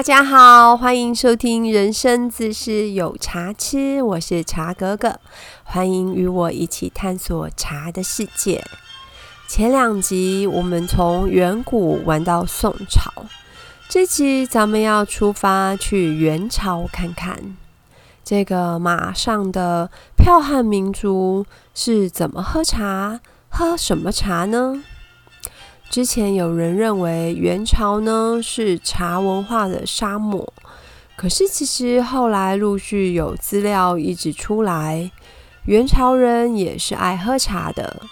大家好，欢迎收听《人生自是有茶吃》，我是茶格格，欢迎与我一起探索茶的世界。前两集我们从远古玩到宋朝，这集咱们要出发去元朝看看，这个马上的剽悍民族是怎么喝茶，喝什么茶呢？之前有人认为元朝呢是茶文化的沙漠，可是其实后来陆续有资料一直出来，元朝人也是爱喝茶的，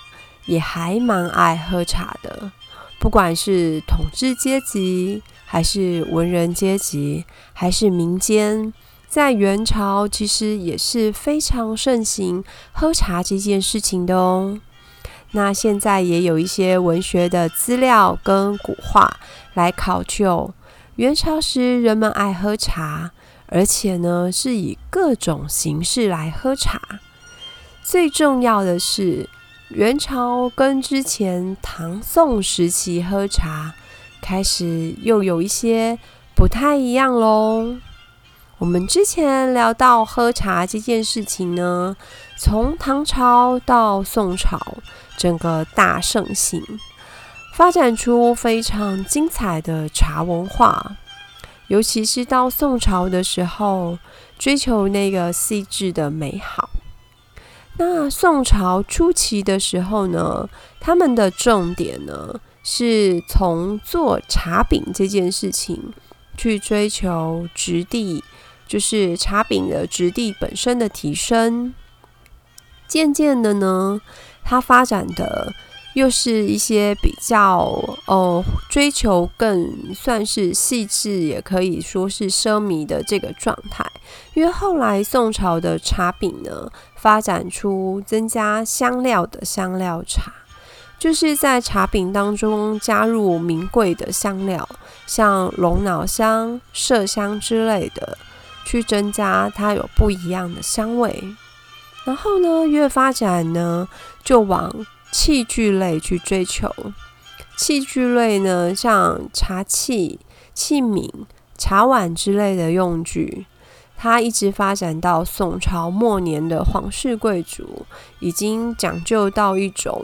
也还蛮爱喝茶的。不管是统治阶级，还是文人阶级，还是民间，在元朝其实也是非常盛行喝茶这件事情的哦。那现在也有一些文学的资料跟古画来考究元朝时人们爱喝茶，而且呢是以各种形式来喝茶。最重要的是，元朝跟之前唐宋时期喝茶开始又有一些不太一样喽。我们之前聊到喝茶这件事情呢，从唐朝到宋朝，整个大盛行，发展出非常精彩的茶文化。尤其是到宋朝的时候，追求那个细致的美好。那宋朝初期的时候呢，他们的重点呢，是从做茶饼这件事情去追求质地。就是茶饼的质地本身的提升，渐渐的呢，它发展的又是一些比较哦，追求更算是细致，也可以说是奢靡的这个状态。因为后来宋朝的茶饼呢，发展出增加香料的香料茶，就是在茶饼当中加入名贵的香料，像龙脑香、麝香之类的。去增加它有不一样的香味，然后呢，越发展呢，就往器具类去追求。器具类呢，像茶器、器皿、茶碗之类的用具，它一直发展到宋朝末年的皇室贵族，已经讲究到一种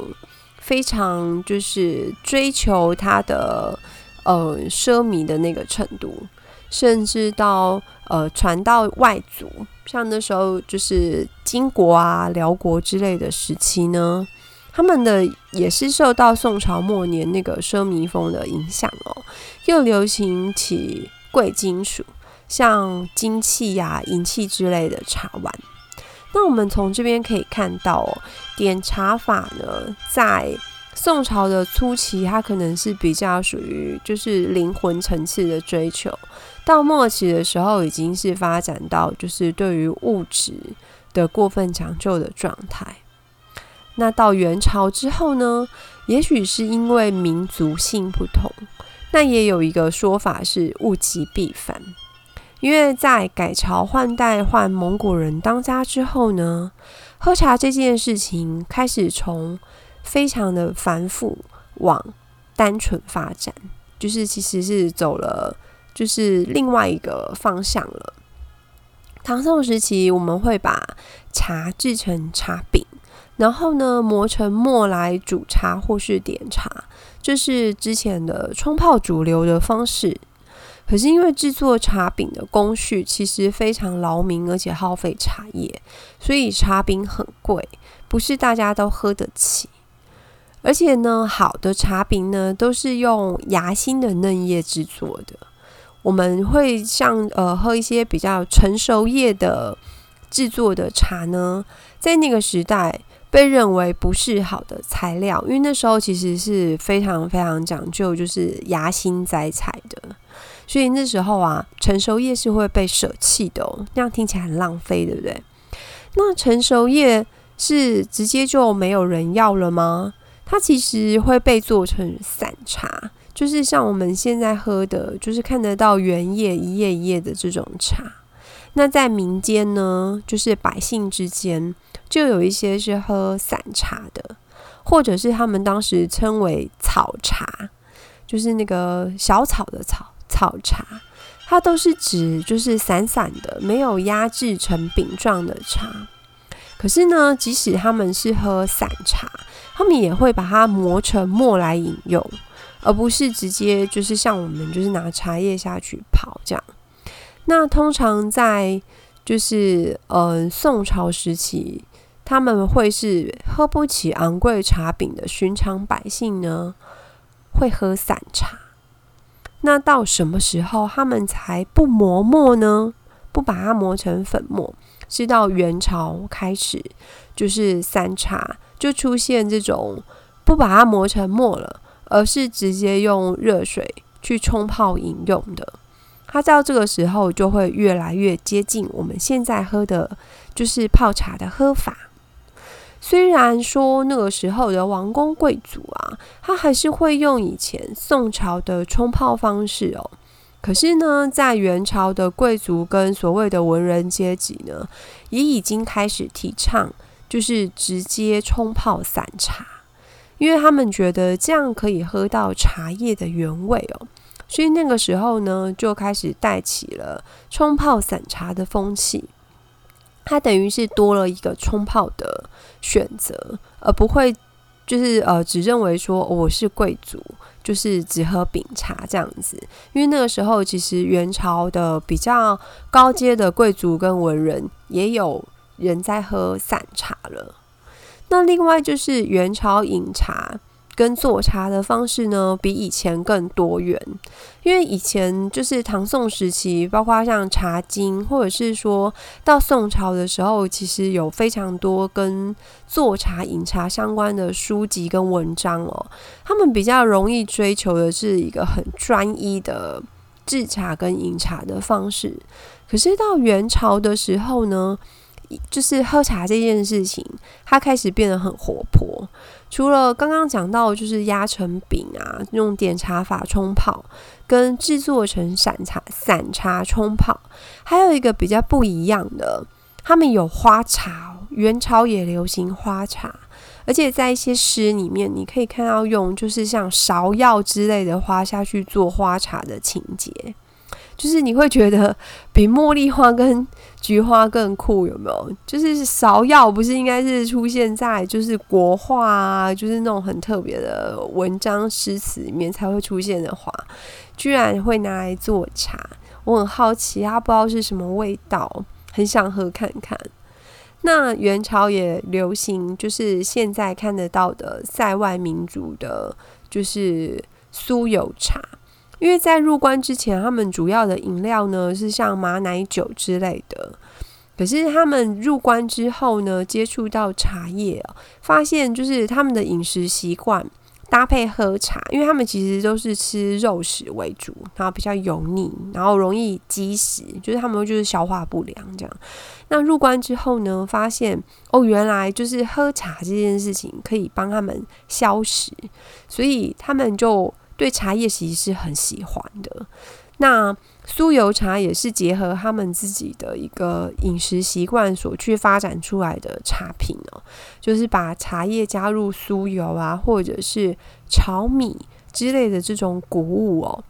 非常就是追求它的呃奢靡的那个程度。甚至到呃传到外族，像那时候就是金国啊、辽国之类的时期呢，他们的也是受到宋朝末年那个奢靡风的影响哦，又流行起贵金属，像金器呀、银器之类的茶碗。那我们从这边可以看到，点茶法呢，在宋朝的初期，它可能是比较属于就是灵魂层次的追求。到末期的时候，已经是发展到就是对于物质的过分讲究的状态。那到元朝之后呢，也许是因为民族性不同，那也有一个说法是物极必反。因为在改朝换代换蒙古人当家之后呢，喝茶这件事情开始从非常的繁复往单纯发展，就是其实是走了。就是另外一个方向了。唐宋时期，我们会把茶制成茶饼，然后呢磨成末来煮茶或是点茶，这是之前的冲泡主流的方式。可是因为制作茶饼的工序其实非常劳民，而且耗费茶叶，所以茶饼很贵，不是大家都喝得起。而且呢，好的茶饼呢都是用芽心的嫩叶制作的。我们会像呃喝一些比较成熟叶的制作的茶呢，在那个时代被认为不是好的材料，因为那时候其实是非常非常讲究，就是芽心摘采的，所以那时候啊，成熟叶是会被舍弃的，哦那样听起来很浪费，对不对？那成熟叶是直接就没有人要了吗？它其实会被做成散茶。就是像我们现在喝的，就是看得到原叶一叶一叶的这种茶。那在民间呢，就是百姓之间，就有一些是喝散茶的，或者是他们当时称为草茶，就是那个小草的草草茶。它都是指就是散散的，没有压制成饼状的茶。可是呢，即使他们是喝散茶，他们也会把它磨成末来饮用，而不是直接就是像我们就是拿茶叶下去泡这样。那通常在就是呃宋朝时期，他们会是喝不起昂贵茶饼的寻常百姓呢，会喝散茶。那到什么时候他们才不磨墨呢？不把它磨成粉末，是到元朝开始，就是散茶就出现这种不把它磨成沫了，而是直接用热水去冲泡饮用的。它到这个时候就会越来越接近我们现在喝的，就是泡茶的喝法。虽然说那个时候的王公贵族啊，他还是会用以前宋朝的冲泡方式哦。可是呢，在元朝的贵族跟所谓的文人阶级呢，也已经开始提倡，就是直接冲泡散茶，因为他们觉得这样可以喝到茶叶的原味哦。所以那个时候呢，就开始带起了冲泡散茶的风气。它等于是多了一个冲泡的选择，而不会就是呃只认为说我是贵族，就是只喝饼茶这样子。因为那个时候其实元朝的比较高阶的贵族跟文人也有人在喝散茶了。那另外就是元朝饮茶。跟做茶的方式呢，比以前更多元。因为以前就是唐宋时期，包括像《茶经》，或者是说到宋朝的时候，其实有非常多跟做茶、饮茶相关的书籍跟文章哦。他们比较容易追求的是一个很专一的制茶跟饮茶的方式。可是到元朝的时候呢？就是喝茶这件事情，它开始变得很活泼。除了刚刚讲到，就是压成饼啊，用点茶法冲泡，跟制作成散茶、散茶冲泡，还有一个比较不一样的，他们有花茶。元朝也流行花茶，而且在一些诗里面，你可以看到用就是像芍药之类的花下去做花茶的情节。就是你会觉得比茉莉花跟菊花更酷，有没有？就是芍药不是应该是出现在就是国画啊，就是那种很特别的文章诗词里面才会出现的花，居然会拿来做茶，我很好奇，它不知道是什么味道，很想喝看看。那元朝也流行，就是现在看得到的塞外民族的，就是酥油茶。因为在入关之前，他们主要的饮料呢是像马奶酒之类的。可是他们入关之后呢，接触到茶叶，发现就是他们的饮食习惯搭配喝茶，因为他们其实都是吃肉食为主，然后比较油腻，然后容易积食，就是他们就是消化不良这样。那入关之后呢，发现哦，原来就是喝茶这件事情可以帮他们消食，所以他们就。对茶叶其实是很喜欢的。那酥油茶也是结合他们自己的一个饮食习惯所去发展出来的茶品哦，就是把茶叶加入酥油啊，或者是炒米之类的这种谷物哦，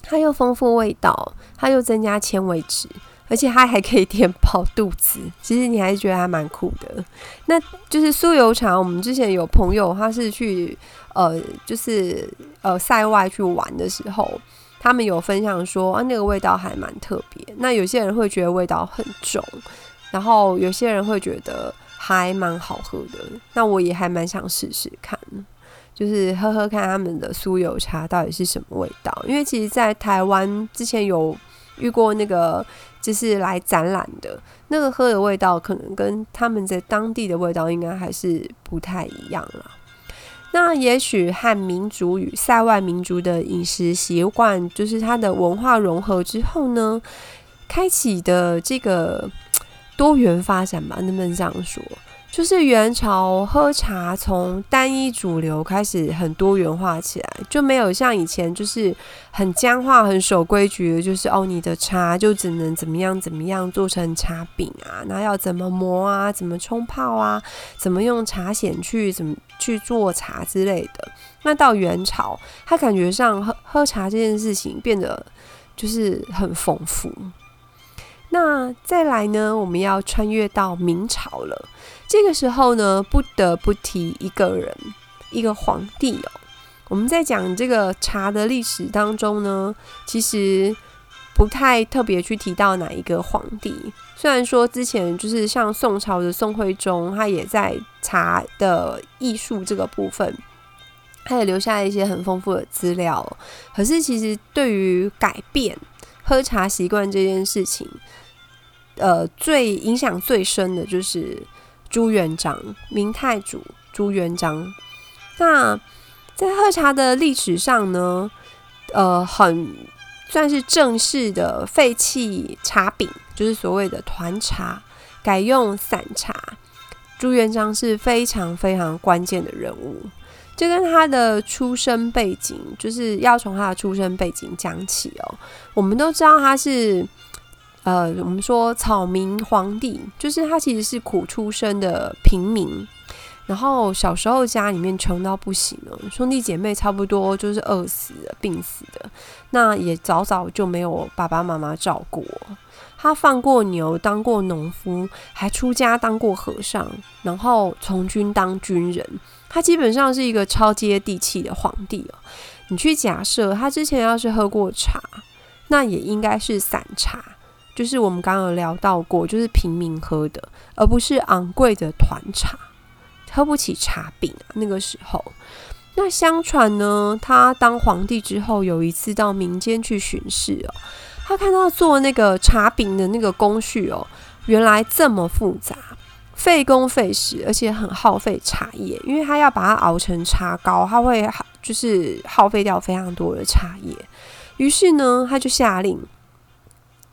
它又丰富味道，它又增加纤维质，而且它还可以填饱肚子。其实你还是觉得还蛮酷的。那就是酥油茶，我们之前有朋友他是去。呃，就是呃，塞外去玩的时候，他们有分享说啊，那个味道还蛮特别。那有些人会觉得味道很重，然后有些人会觉得还蛮好喝的。那我也还蛮想试试看，就是喝喝看他们的酥油茶到底是什么味道。因为其实，在台湾之前有遇过那个，就是来展览的那个喝的味道，可能跟他们在当地的味道应该还是不太一样了。那也许汉民族与塞外民族的饮食习惯，就是它的文化融合之后呢，开启的这个多元发展吧，能不能这样说？就是元朝喝茶从单一主流开始很多元化起来，就没有像以前就是很僵化、很守规矩的，就是哦，你的茶就只能怎么样怎么样做成茶饼啊，那要怎么磨啊，怎么冲泡啊，怎么用茶筅去怎么去做茶之类的。那到元朝，他感觉上喝喝茶这件事情变得就是很丰富。那再来呢，我们要穿越到明朝了。这个时候呢，不得不提一个人，一个皇帝哦。我们在讲这个茶的历史当中呢，其实不太特别去提到哪一个皇帝。虽然说之前就是像宋朝的宋徽宗，他也在茶的艺术这个部分，他也留下一些很丰富的资料。可是其实对于改变喝茶习惯这件事情，呃，最影响最深的就是朱元璋，明太祖朱元璋。那在喝茶的历史上呢，呃，很算是正式的废弃茶饼，就是所谓的团茶，改用散茶。朱元璋是非常非常关键的人物，这跟他的出生背景，就是要从他的出生背景讲起哦。我们都知道他是，呃，我们说草民皇帝，就是他其实是苦出身的平民。然后小时候家里面穷到不行了，兄弟姐妹差不多就是饿死的、病死的，那也早早就没有爸爸妈妈照顾。他放过牛，当过农夫，还出家当过和尚，然后从军当军人。他基本上是一个超接地气的皇帝哦。你去假设他之前要是喝过茶，那也应该是散茶，就是我们刚刚有聊到过，就是平民喝的，而不是昂贵的团茶。喝不起茶饼！那个时候，那相传呢，他当皇帝之后，有一次到民间去巡视哦，他看到做那个茶饼的那个工序哦，原来这么复杂，费工费时，而且很耗费茶叶，因为他要把它熬成茶膏，他会就是耗费掉非常多的茶叶。于是呢，他就下令。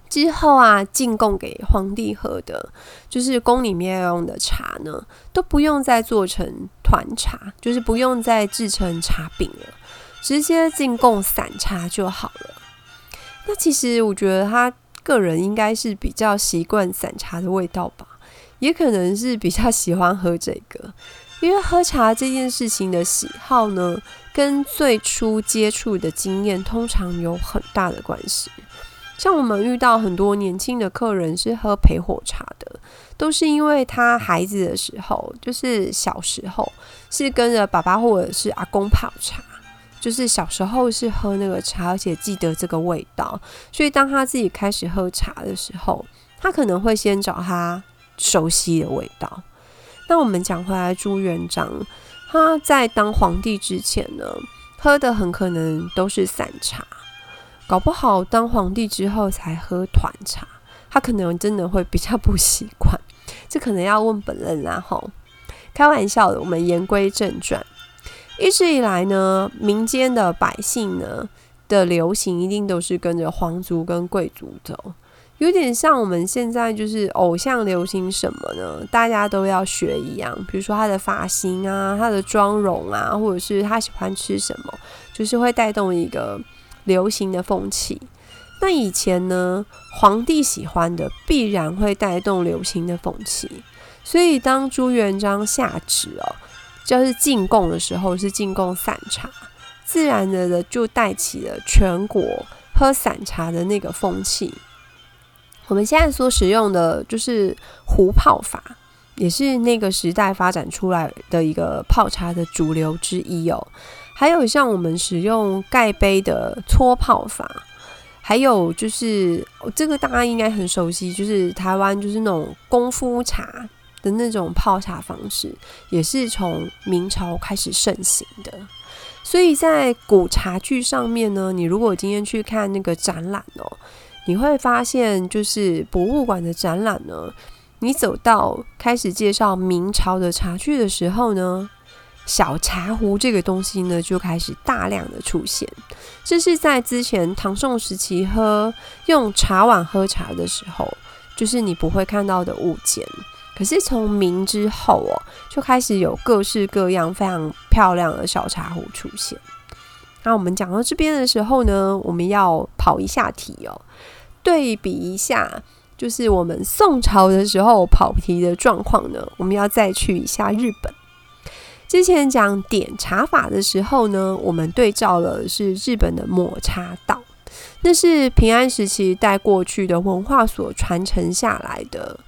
之后啊，进贡给皇帝喝的，就是宫里面要用的茶呢，都不用再做成团茶，就是不用再制成茶饼了，直接进贡散茶就好了。那其实我觉得他个人应该是比较习惯散茶的味道吧，也可能是比较喜欢喝这个，因为喝茶这件事情的喜好呢，跟最初接触的经验通常有很大的关系。像我们遇到很多年轻的客人是喝陪火茶的，都是因为他孩子的时候，就是小时候是跟着爸爸或者是阿公泡茶，就是小时候是喝那个茶，而且记得这个味道，所以当他自己开始喝茶的时候，他可能会先找他熟悉的味道。那我们讲回来，朱元璋他在当皇帝之前呢，喝的很可能都是散茶。搞不好当皇帝之后才喝团茶，他可能真的会比较不习惯。这可能要问本人啦吼。开玩笑的，我们言归正传。一直以来呢，民间的百姓呢的流行一定都是跟着皇族跟贵族走，有点像我们现在就是偶像流行什么呢？大家都要学一样。比如说他的发型啊，他的妆容啊，或者是他喜欢吃什么，就是会带动一个。流行的风气，那以前呢，皇帝喜欢的必然会带动流行的风气，所以当朱元璋下旨哦，就是进贡的时候是进贡散茶，自然的的就带起了全国喝散茶的那个风气。我们现在所使用的就是壶泡法，也是那个时代发展出来的一个泡茶的主流之一哦。还有像我们使用盖杯的搓泡法，还有就是这个大家应该很熟悉，就是台湾就是那种功夫茶的那种泡茶方式，也是从明朝开始盛行的。所以在古茶具上面呢，你如果今天去看那个展览哦，你会发现就是博物馆的展览呢，你走到开始介绍明朝的茶具的时候呢。小茶壶这个东西呢，就开始大量的出现。这是在之前唐宋时期喝用茶碗喝茶的时候，就是你不会看到的物件。可是从明之后哦，就开始有各式各样非常漂亮的小茶壶出现。那我们讲到这边的时候呢，我们要跑一下题哦，对比一下，就是我们宋朝的时候跑题的状况呢，我们要再去一下日本。之前讲点茶法的时候呢，我们对照了是日本的抹茶道。那是平安时期带过去的文化所传承下来的。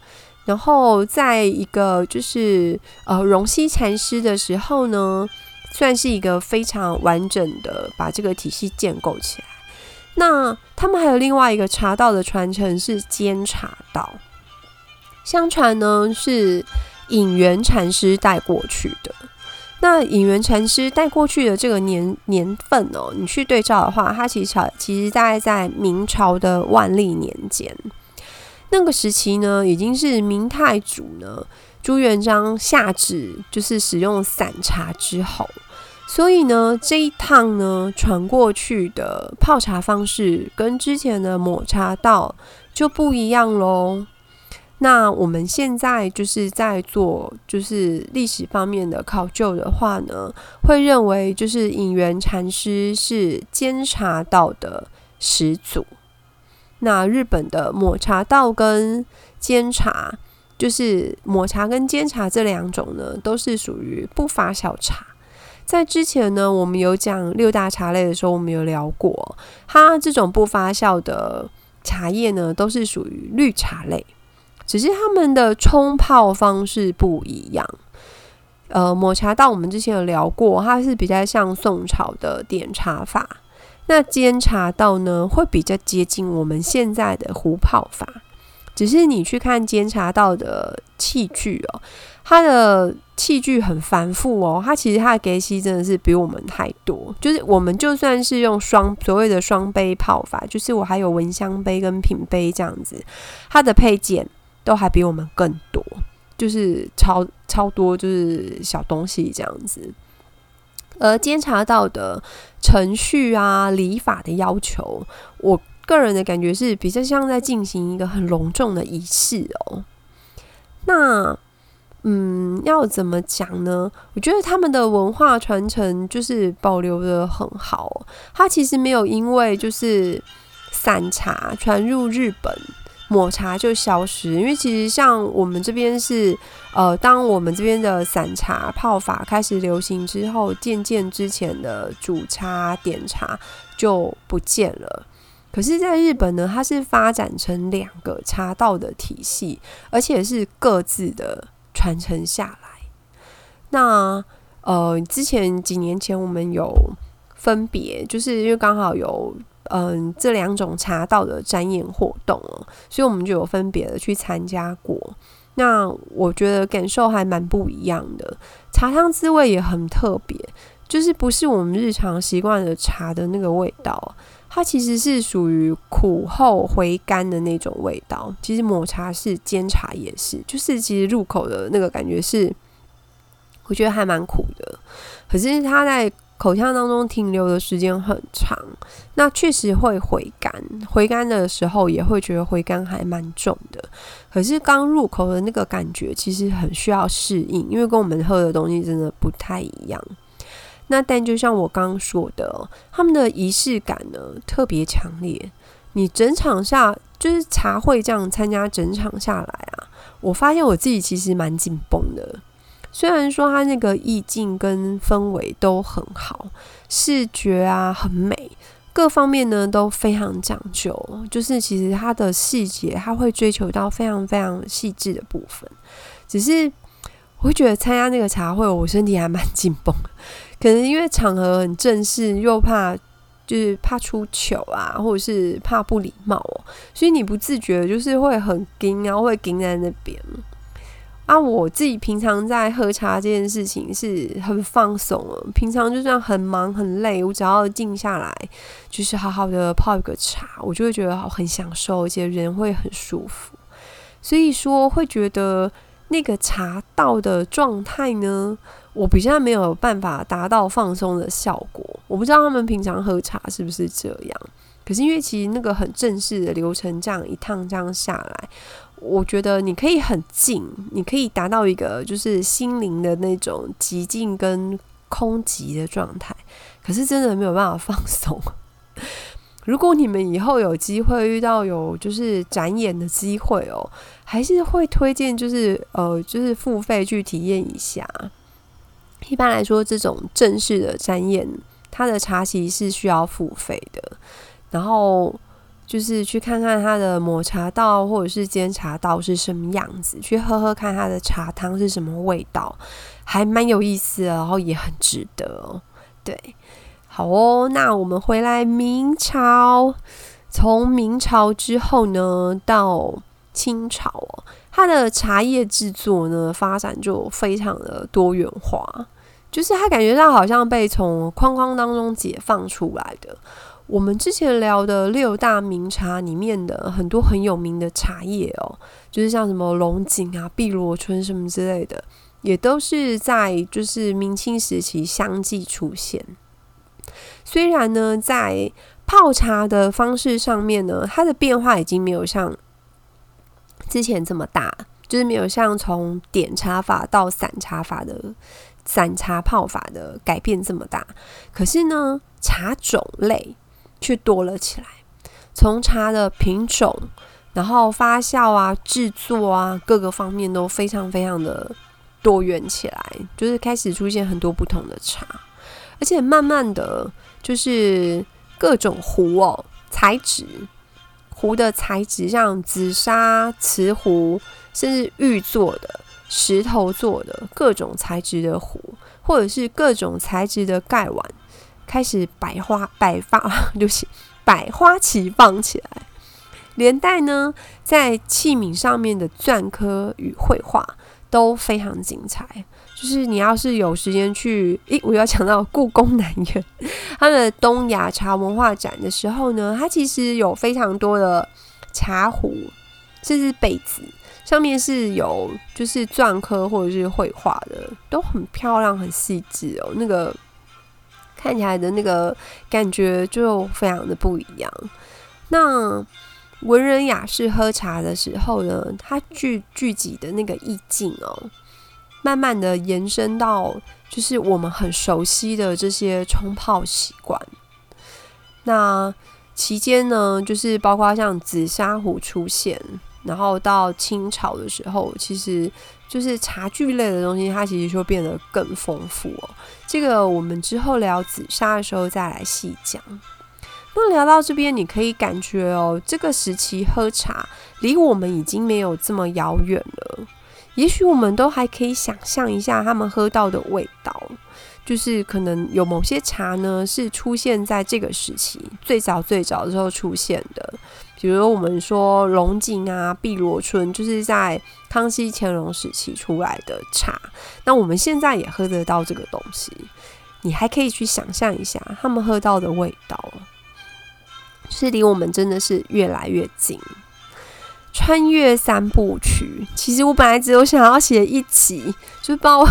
然后在一个就是呃荣西禅师的时候呢，算是一个非常完整的把这个体系建构起来。那他们还有另外一个茶道的传承是监茶道，相传呢是隐元禅师带过去的。那隐元禅师带过去的这个年年份哦，你去对照的话，它其实其实大概在明朝的万历年间。那个时期呢，已经是明太祖呢朱元璋下旨就是使用散茶之后，所以呢这一趟呢传过去的泡茶方式跟之前的抹茶道就不一样喽。那我们现在就是在做就是历史方面的考究的话呢，会认为就是隐元禅师是监察道的始祖。那日本的抹茶道跟煎茶，就是抹茶跟煎茶这两种呢，都是属于不发酵茶。在之前呢，我们有讲六大茶类的时候，我们有聊过，它这种不发酵的茶叶呢，都是属于绿茶类，只是它们的冲泡方式不一样。呃，抹茶道我们之前有聊过，它是比较像宋朝的点茶法。那煎茶道呢，会比较接近我们现在的壶泡法，只是你去看煎茶道的器具哦，它的器具很繁复哦，它其实它的隔息真的是比我们太多。就是我们就算是用双所谓的双杯泡法，就是我还有闻香杯跟品杯这样子，它的配件都还比我们更多，就是超超多，就是小东西这样子。而监察到的程序啊、礼法的要求，我个人的感觉是比较像在进行一个很隆重的仪式哦。那，嗯，要怎么讲呢？我觉得他们的文化传承就是保留的很好，它其实没有因为就是散茶传入日本。抹茶就消失，因为其实像我们这边是，呃，当我们这边的散茶泡法开始流行之后，渐渐之前的煮茶点茶就不见了。可是，在日本呢，它是发展成两个茶道的体系，而且是各自的传承下来。那呃，之前几年前我们有分别，就是因为刚好有。嗯，这两种茶道的展演活动哦，所以我们就有分别的去参加过。那我觉得感受还蛮不一样的，茶汤滋味也很特别，就是不是我们日常习惯的茶的那个味道，它其实是属于苦后回甘的那种味道。其实抹茶是，煎茶也是，就是其实入口的那个感觉是，我觉得还蛮苦的，可是它在。口腔当中停留的时间很长，那确实会回甘。回甘的时候也会觉得回甘还蛮重的。可是刚入口的那个感觉其实很需要适应，因为跟我们喝的东西真的不太一样。那但就像我刚刚说的，他们的仪式感呢特别强烈。你整场下就是茶会这样参加整场下来啊，我发现我自己其实蛮紧绷的。虽然说它那个意境跟氛围都很好，视觉啊很美，各方面呢都非常讲究。就是其实它的细节，它会追求到非常非常细致的部分。只是我会觉得参加那个茶会，我身体还蛮紧绷，可能因为场合很正式，又怕就是怕出糗啊，或者是怕不礼貌哦，所以你不自觉就是会很盯，然后会盯在那边。啊，我自己平常在喝茶这件事情是很放松。平常就算很忙很累，我只要静下来，就是好好的泡一个茶，我就会觉得很享受，而且人会很舒服。所以说，会觉得那个茶道的状态呢，我比较没有办法达到放松的效果。我不知道他们平常喝茶是不是这样，可是因为其实那个很正式的流程，这样一趟这样下来。我觉得你可以很静，你可以达到一个就是心灵的那种极静跟空寂的状态，可是真的没有办法放松。如果你们以后有机会遇到有就是展演的机会哦，还是会推荐就是呃就是付费去体验一下。一般来说，这种正式的展演，它的茶席是需要付费的。然后就是去看看它的抹茶道或者是煎茶道是什么样子，去喝喝看它的茶汤是什么味道，还蛮有意思的，然后也很值得哦。对，好哦，那我们回来明朝，从明朝之后呢，到清朝哦，它的茶叶制作呢发展就非常的多元化，就是它感觉到好像被从框框当中解放出来的。我们之前聊的六大名茶里面的很多很有名的茶叶哦，就是像什么龙井啊、碧螺春什么之类的，也都是在就是明清时期相继出现。虽然呢，在泡茶的方式上面呢，它的变化已经没有像之前这么大，就是没有像从点茶法到散茶法的散茶泡法的改变这么大。可是呢，茶种类。却多了起来，从茶的品种，然后发酵啊、制作啊，各个方面都非常非常的多元起来，就是开始出现很多不同的茶，而且慢慢的就是各种壶哦材质，壶的材质像紫砂、瓷壶，甚至玉做的、石头做的各种材质的壶，或者是各种材质的盖碗。开始百花百发，就是百花齐放起来。连带呢，在器皿上面的篆刻与绘画都非常精彩。就是你要是有时间去，诶，我要讲到故宫南院它的东亚茶文化展的时候呢，它其实有非常多的茶壶，甚至杯子上面是有就是篆刻或者是绘画的，都很漂亮、很细致哦。那个。看起来的那个感觉就非常的不一样。那文人雅士喝茶的时候呢，它聚聚集的那个意境哦，慢慢的延伸到就是我们很熟悉的这些冲泡习惯。那期间呢，就是包括像紫砂壶出现。然后到清朝的时候，其实就是茶具类的东西，它其实就变得更丰富哦。这个我们之后聊紫砂的时候再来细讲。那聊到这边，你可以感觉哦，这个时期喝茶离我们已经没有这么遥远了。也许我们都还可以想象一下他们喝到的味道，就是可能有某些茶呢是出现在这个时期最早最早的时候出现的。比如我们说龙井啊、碧螺春，就是在康熙、乾隆时期出来的茶。那我们现在也喝得到这个东西，你还可以去想象一下他们喝到的味道，是离我们真的是越来越近。穿越三部曲，其实我本来只有想要写一集，就把我。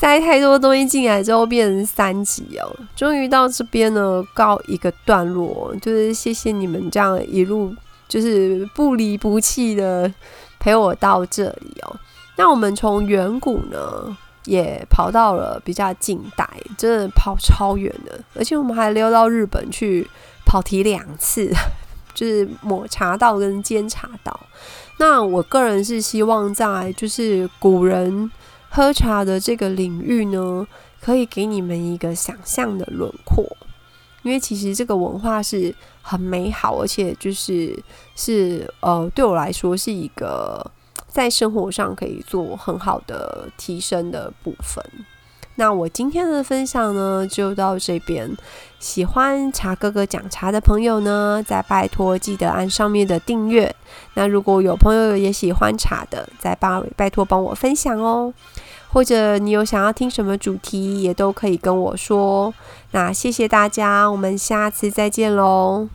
塞太多东西进来之后变成三集哦，终于到这边呢告一个段落，就是谢谢你们这样一路就是不离不弃的陪我到这里哦。那我们从远古呢也跑到了比较近代，真的跑超远的，而且我们还溜到日本去跑题两次，就是抹茶道跟煎茶道。那我个人是希望在就是古人。喝茶的这个领域呢，可以给你们一个想象的轮廓，因为其实这个文化是很美好，而且就是是呃，对我来说是一个在生活上可以做很好的提升的部分。那我今天的分享呢，就到这边。喜欢茶哥哥讲茶的朋友呢，再拜托记得按上面的订阅。那如果有朋友也喜欢茶的，再帮拜托帮我分享哦。或者你有想要听什么主题，也都可以跟我说。那谢谢大家，我们下次再见喽。